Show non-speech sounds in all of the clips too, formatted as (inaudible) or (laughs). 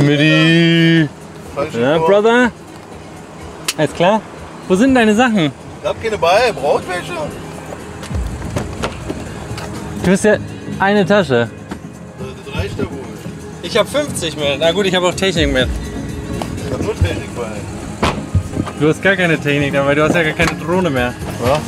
Schmidti. Ja, Brother? Alles klar? Wo sind deine Sachen? Ich hab keine bei, braucht welche? Du hast ja eine Tasche. Das reicht ja wohl. Ich habe 50 mit. Na gut, ich habe auch Technik mit. Ich hab nur Technik bei. Du hast gar keine Technik, aber du hast ja gar keine Drohne mehr. Ja?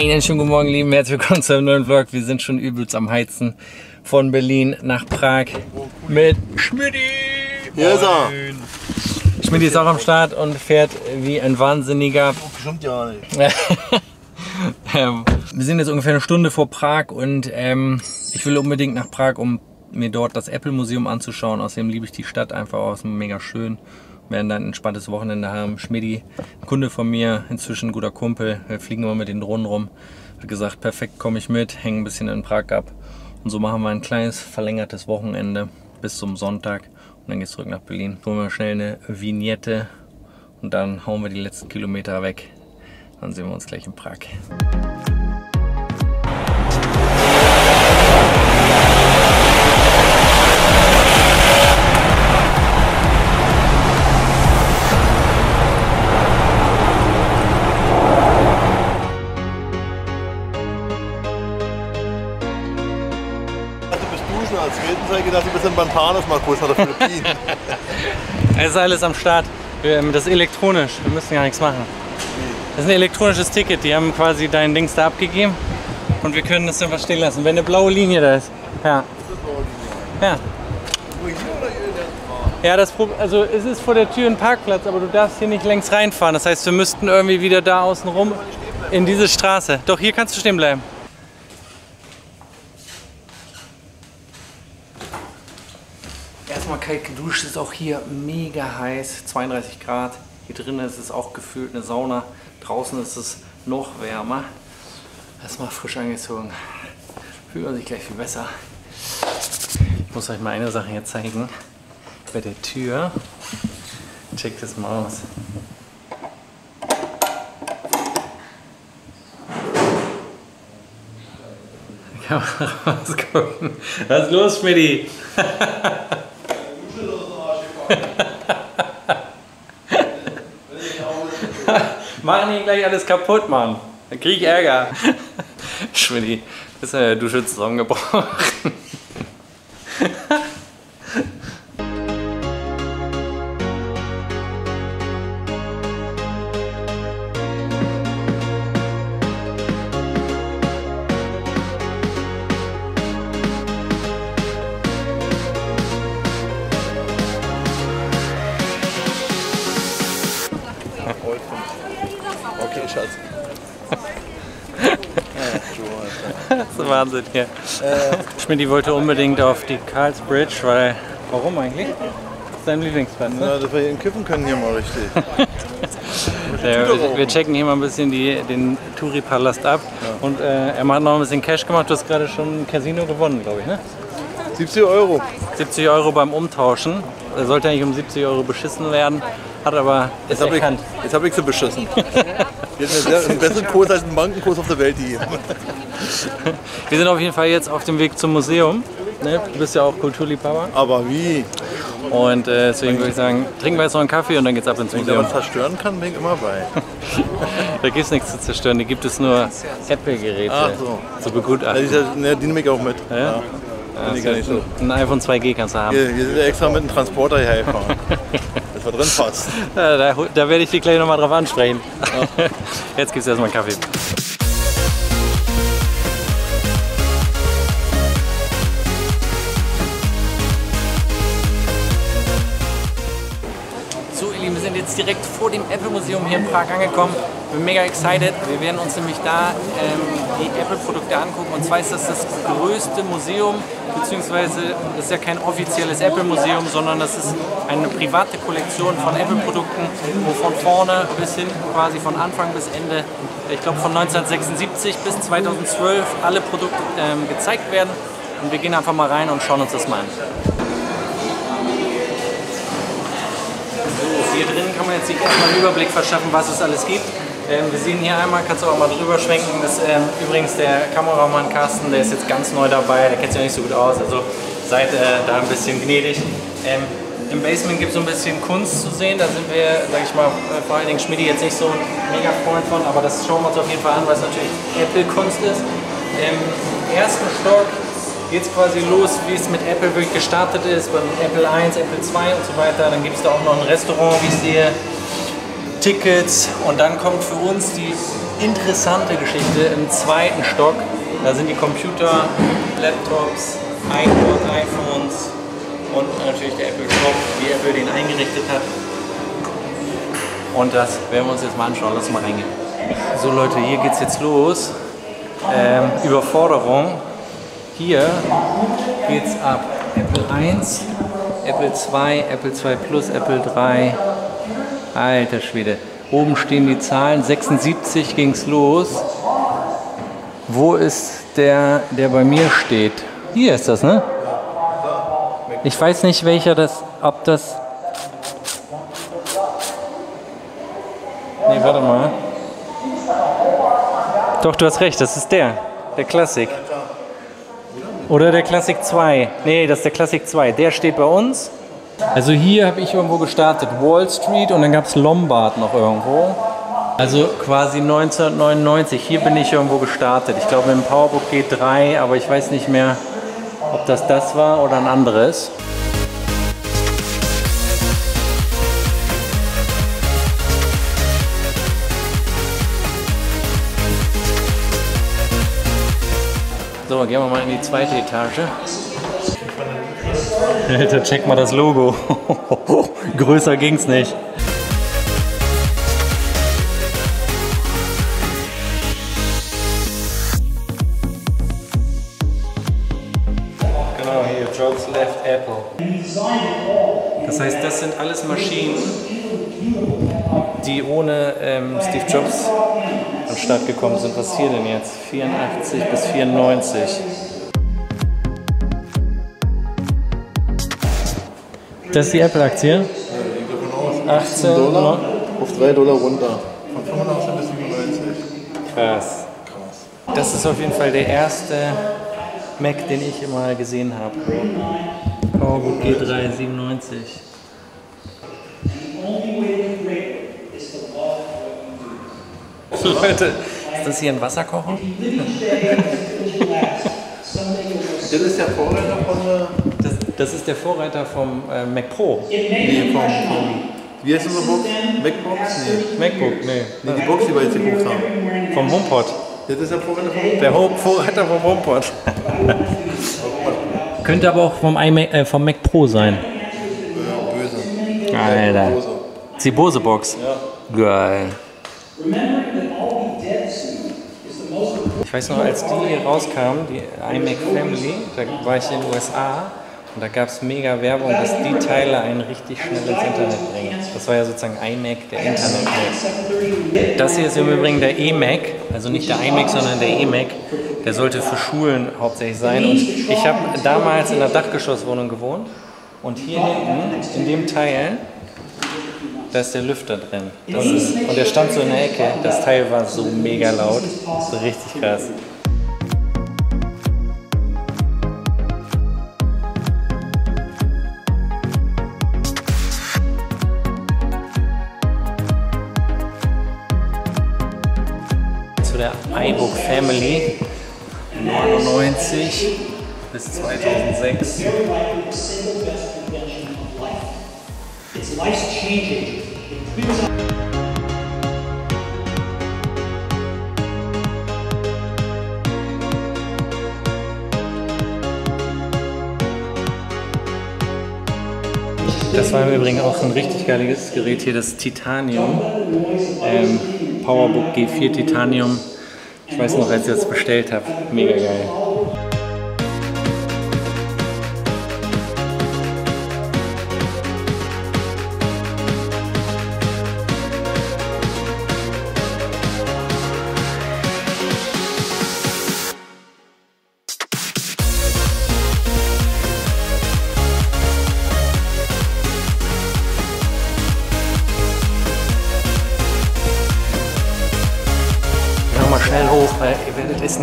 Einen schönen guten Morgen, lieben. Herzlich willkommen zu einem neuen Vlog. Wir sind schon übelst am Heizen von Berlin nach Prag mit Schmidti. Hier ist er. Schmidti ist auch am Start und fährt wie ein Wahnsinniger. Stimmt ja nicht. (laughs) Ähm, wir sind jetzt ungefähr eine Stunde vor Prag und ähm, ich will unbedingt nach Prag, um mir dort das Apple Museum anzuschauen. Außerdem liebe ich die Stadt einfach aus, mega schön. Werden dann ein entspanntes Wochenende haben. Schmidi, Kunde von mir, inzwischen ein guter Kumpel. Wir fliegen immer mit den Drohnen rum. Hat gesagt, perfekt, komme ich mit, hängen ein bisschen in Prag ab. Und so machen wir ein kleines verlängertes Wochenende bis zum Sonntag. Und dann geht's zurück nach Berlin. Holen wir schnell eine Vignette und dann hauen wir die letzten Kilometer weg. Dann sehen wir uns gleich in Prag. Zeit gedacht, du bist in Bantanes mal kurz nach. (laughs) Es ist alles am Start. Wir- Das ist elektronisch. Wir müssen gar nichts machen. Das ist ein elektronisches Ticket. Die haben quasi dein Dings da abgegeben und wir können das einfach stehen lassen. Wenn eine blaue Linie da ist. Ja. Ja. Ja, das Pro also es ist vor der Tür ein Parkplatz, aber du darfst hier nicht längs reinfahren. Das heißt, wir müssten irgendwie wieder da außen rum in diese Straße. Doch hier kannst du stehen bleiben. Erstmal kalt geduscht, ist auch hier mega heiß, 32 Grad. Hier drinnen ist es auch gefühlt eine Sauna. Draußen ist es noch wärmer. Erstmal frisch angezogen. Fühlt man sich gleich viel besser. Ich muss euch mal eine Sache hier zeigen. Bei der Tür. Checkt das mal aus. Man rausgucken. Was ist los, Schmidti? (laughs) (laughs) Machen hier gleich alles kaputt, Mann. Dann krieg ich Ärger. (laughs) Schmidti, ist ja der Dusche zusammengebrochen. Schatz. Das ist Wahnsinn hier. Schmidti wollte unbedingt auf die Karlsbridge, weil. Warum eigentlich? Das ist dein Lieblingsplatz, ne? Ja, dass wir hier kiffen können hier mal richtig. (laughs) Der, wir, wir checken hier mal ein bisschen die, den Touri-Palast ab. Und äh, er hat noch ein bisschen Cash gemacht. Du hast gerade schon ein Casino gewonnen, glaube ich, ne? 70 Euro. 70 Euro beim Umtauschen. Er sollte eigentlich um 70 Euro beschissen werden, hat aber Jetzt habe ich, jetzt hab ich sie beschissen. (laughs) Sehr, einen besseren Kurs als ein Bankenkurs auf der Welt gegeben. Wir sind auf jeden Fall jetzt auf dem Weg zum Museum. Ne? Du bist ja auch Kulturliebhaber. Aber wie? Und äh, deswegen würde ich sagen, trinken wir jetzt noch einen Kaffee und dann geht's ab ins Wenn Museum. was zerstören kann, bin ich immer bei. (laughs) Da gibt es nichts zu zerstören, da gibt es nur Apple-Geräte Ach so. zu Ja, begutachten. die, ne, die nehme ich auch mit. Ja? Finde ich gar nicht so. Ein iPhone 2G kannst du haben. Hier, hier sind wir extra mit einem Transporter hierher gefahren. (laughs) Dass wir drin passt. (laughs) Ja, da, da werde ich dich gleich nochmal drauf ansprechen. (laughs) Jetzt gibt es erstmal einen Kaffee. Jetzt direkt vor dem Apple Museum hier in Prag angekommen. Bin mega excited. Wir werden uns nämlich da ähm, die Apple-Produkte angucken. Und zwar ist das das größte Museum, beziehungsweise das ist ja kein offizielles Apple-Museum, sondern das ist eine private Kollektion von Apple-Produkten, wo von vorne bis hinten quasi von Anfang bis Ende, ich glaube von 1976 bis 2012 alle Produkte ähm, gezeigt werden. und wir gehen einfach mal rein und schauen uns das mal an. Sich erstmal einen Überblick verschaffen, was es alles gibt. Ähm, wir sehen hier einmal, kannst du auch mal drüber schwenken, das ist ähm, übrigens der Kameramann Carsten, der ist jetzt ganz neu dabei, der kennt sich ja nicht so gut aus, also seid äh, da ein bisschen gnädig. Ähm, Im Basement gibt es so ein bisschen Kunst zu sehen, da sind wir, sag ich mal, äh, vor allen Dingen Schmidi jetzt nicht so mega Freund von, aber das schauen wir uns auf jeden Fall an, weil es natürlich Apple-Kunst ist. Im ersten Stock geht es quasi los, wie es mit Apple wirklich gestartet ist, beim Apple 1, Apple 2 und so weiter. Dann gibt es da auch noch ein Restaurant, wie ich sehe, Tickets und dann kommt für uns die interessante Geschichte im zweiten Stock. Da sind die Computer, Laptops, iPod, iPhones und natürlich der Apple Shop, wie Apple den eingerichtet hat. Und das werden wir uns jetzt mal anschauen. Lass mal reingehen. So Leute, hier geht's jetzt los. Ähm, Überforderung. Hier geht's ab. Apple 1, Apple 2, Apple 2 Plus, Apple 3. Alter Schwede. Oben stehen die Zahlen. 76 ging's los. Wo ist der, der bei mir steht? Hier ist das, ne? Ich weiß nicht, welcher das, ob das. Nee, warte mal. Doch, du hast recht, das ist der. Der Classic. Oder der Classic 2. Nee, das ist der Classic 2. Der steht bei uns. Also hier habe ich irgendwo gestartet. Wall Street und dann gab es Lombard noch irgendwo. Also quasi 1999. Hier bin ich irgendwo gestartet. Ich glaube im Powerbook G3, aber ich weiß nicht mehr, ob das das war oder ein anderes. So, gehen wir mal in die zweite Etage. Alter, check mal das Logo. (laughs) Größer ging's nicht. Genau, hier, Jobs Left Apple. Das heißt, das sind alles Maschinen, die ohne ähm, Steve Jobs den Start gekommen sind. Was hier denn jetzt? 84 bis 94. Das ist die Apple-Aktie. 18 Dollar no- auf 3 Dollar runter. Von 85 bis 97. Krass. Das ist auf jeden Fall der erste Mac, den ich immer gesehen habe. PowerBook G3 97. Leute, ist das hier ein Wasserkocher? Das ist der Vorreiter von der. Das, ist der Vorreiter vom äh, Mac Pro. Nee, vom, vom. Wie heißt unsere Box? Macbox? Nee. MacBook, nee. Nee, die Box, die wir jetzt geguckt haben. Vom HomePod. Das ist der Vorreiter von. Der Ho Vorreiter vom HomePod. (laughs) Könnte aber auch vom, iMac, äh, vom Mac Pro sein. Böse. Alter. Böse. Die Bose Box. Geil. Ich weiß noch, als die hier rauskamen, die iMac Family, da war ich in den USA und da gab es mega Werbung, dass die Teile einen richtig schnell ins Internet bringen. Das war ja sozusagen iMac, der Internet-Mac. Das hier ist im Übrigen der eMac, also nicht der iMac, sondern der eMac. Der sollte für Schulen hauptsächlich sein. Und ich habe damals in einer Dachgeschosswohnung gewohnt und hier hinten, in dem Teil, da ist der Lüfter drin. Ist, und der stand so in der Ecke. Das Teil war so mega laut. So richtig krass. Family 99 bis 2006. It's life changing. Das war im Übrigen auch ein richtig geiles Gerät hier, das Titanium. Ähm, PowerBook G4 Titanium. Ich weiß noch, als ich das bestellt habe. Mega geil.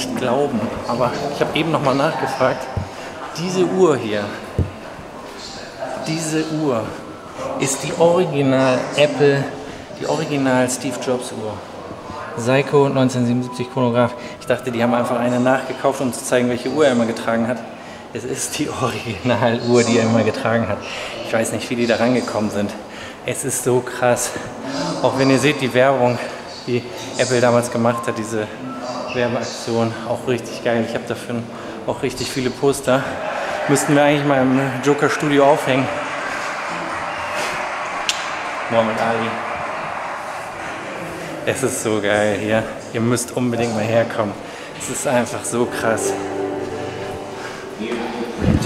Nicht glauben. Aber ich habe eben nochmal nachgefragt. Diese Uhr hier, diese Uhr ist die Original Apple, die Original Steve Jobs Uhr. Seiko 1977 Chronograph. Ich dachte, die haben einfach eine nachgekauft, um zu zeigen, welche Uhr er immer getragen hat. Es ist die Originaluhr, die er immer getragen hat. Ich weiß nicht, wie die da rangekommen sind. Es ist so krass. Auch wenn ihr seht, die Werbung, die Apple damals gemacht hat, diese Werbeaktion, auch richtig geil. Ich habe dafür auch richtig viele Poster. Müssten wir eigentlich mal im Joker Studio aufhängen. Muhammad Ali. Es ist so geil hier. Ihr müsst unbedingt mal herkommen. Es ist einfach so krass.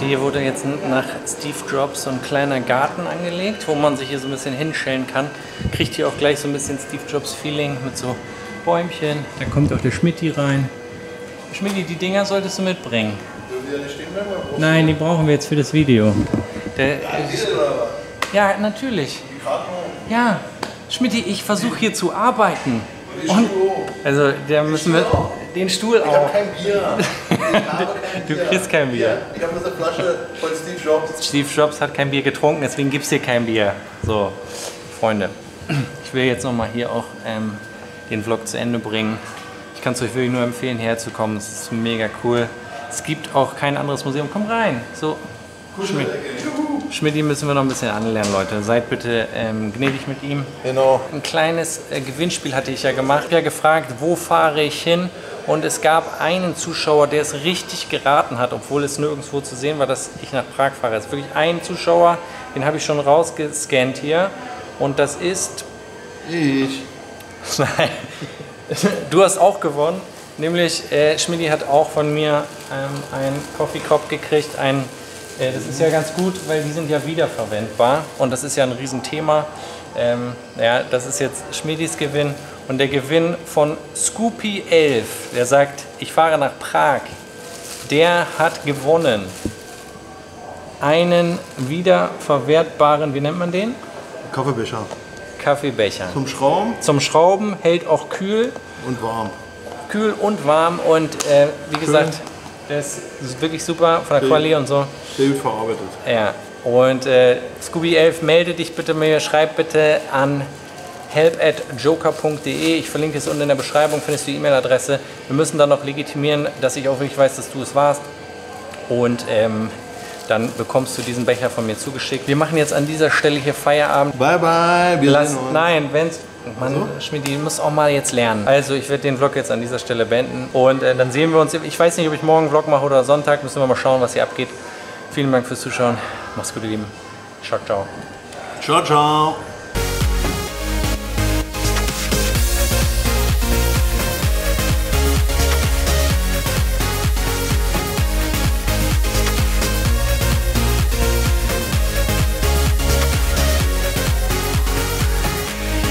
Hier wurde jetzt nach Steve Jobs so ein kleiner Garten angelegt, wo man sich hier so ein bisschen hinstellen kann. Kriegt hier auch gleich so ein bisschen Steve Jobs Feeling mit so Bäumchen. Da kommt auch der Schmidti rein. Schmidti, die Dinger solltest du mitbringen. Nein, die brauchen wir jetzt für das Video. Der, ja, natürlich. Ja, Schmidti, ich versuche hier zu arbeiten. Und, also, da müssen wir den Stuhl Ich habe auch. kein Bier. (laughs) Ich habe kein Du Bier. kriegst kein Bier. Ich habe eine Flasche von Steve Jobs. Steve Jobs hat kein Bier getrunken, deswegen gibt es hier kein Bier. So, Freunde, ich will jetzt nochmal hier auch ähm, den Vlog zu Ende bringen. Ich kann es euch wirklich nur empfehlen, herzukommen. Es ist mega cool. Es gibt auch kein anderes Museum. Komm rein. So, Schmidt. Schmidt, müssen wir noch ein bisschen anlernen, Leute. Seid bitte ähm, gnädig mit ihm. Genau. Ein kleines äh, Gewinnspiel hatte ich ja gemacht. Ich habe ja gefragt, wo fahre ich hin? Und es gab einen Zuschauer, der es richtig geraten hat, obwohl es nirgendwo zu sehen war, dass ich nach Prag fahre. Es ist wirklich ein Zuschauer, den habe ich schon rausgescannt hier. Und das ist. Ich. (laughs) Nein. Du hast auch gewonnen. Nämlich, äh, Schmidti hat auch von mir ähm, einen Coffee Cup gekriegt. Ein, äh, das ist ja ganz gut, weil die sind ja wiederverwendbar. Und das ist ja ein Riesenthema. Ähm, ja, das ist jetzt Schmidis Gewinn. Und der Gewinn von Scoopy11, der sagt, ich fahre nach Prag, der hat gewonnen einen wiederverwertbaren, wie nennt man den? Kaffeebecher. Kaffeebecher. Zum Schrauben Zum Schrauben hält auch kühl, und warm. kühl und warm und äh, wie gesagt, das ist wirklich super von der Quali und so. Sehr gut verarbeitet. Ja. Und äh, Scooby11, melde dich bitte mir, schreib bitte an help at joker.de. Ich verlinke es unten in der Beschreibung, findest du die E-Mail-Adresse. Wir müssen dann noch legitimieren, dass ich auch wirklich weiß, dass du es warst. Und ähm, dann bekommst du diesen Becher von mir zugeschickt. Wir machen jetzt an dieser Stelle hier Feierabend. Bye bye. Wir Lass, sehen uns. nein, wenn's. Mann, Schmidt, du musst auch mal jetzt lernen. Also, ich werde den Vlog jetzt an dieser Stelle beenden. Und äh, dann sehen wir uns. Ich weiß nicht, ob ich morgen einen Vlog mache oder Sonntag. Müssen wir mal schauen, was hier abgeht. Vielen Dank fürs Zuschauen. Mach's gut, ihr Lieben. Ciao, ciao. Ciao, ciao.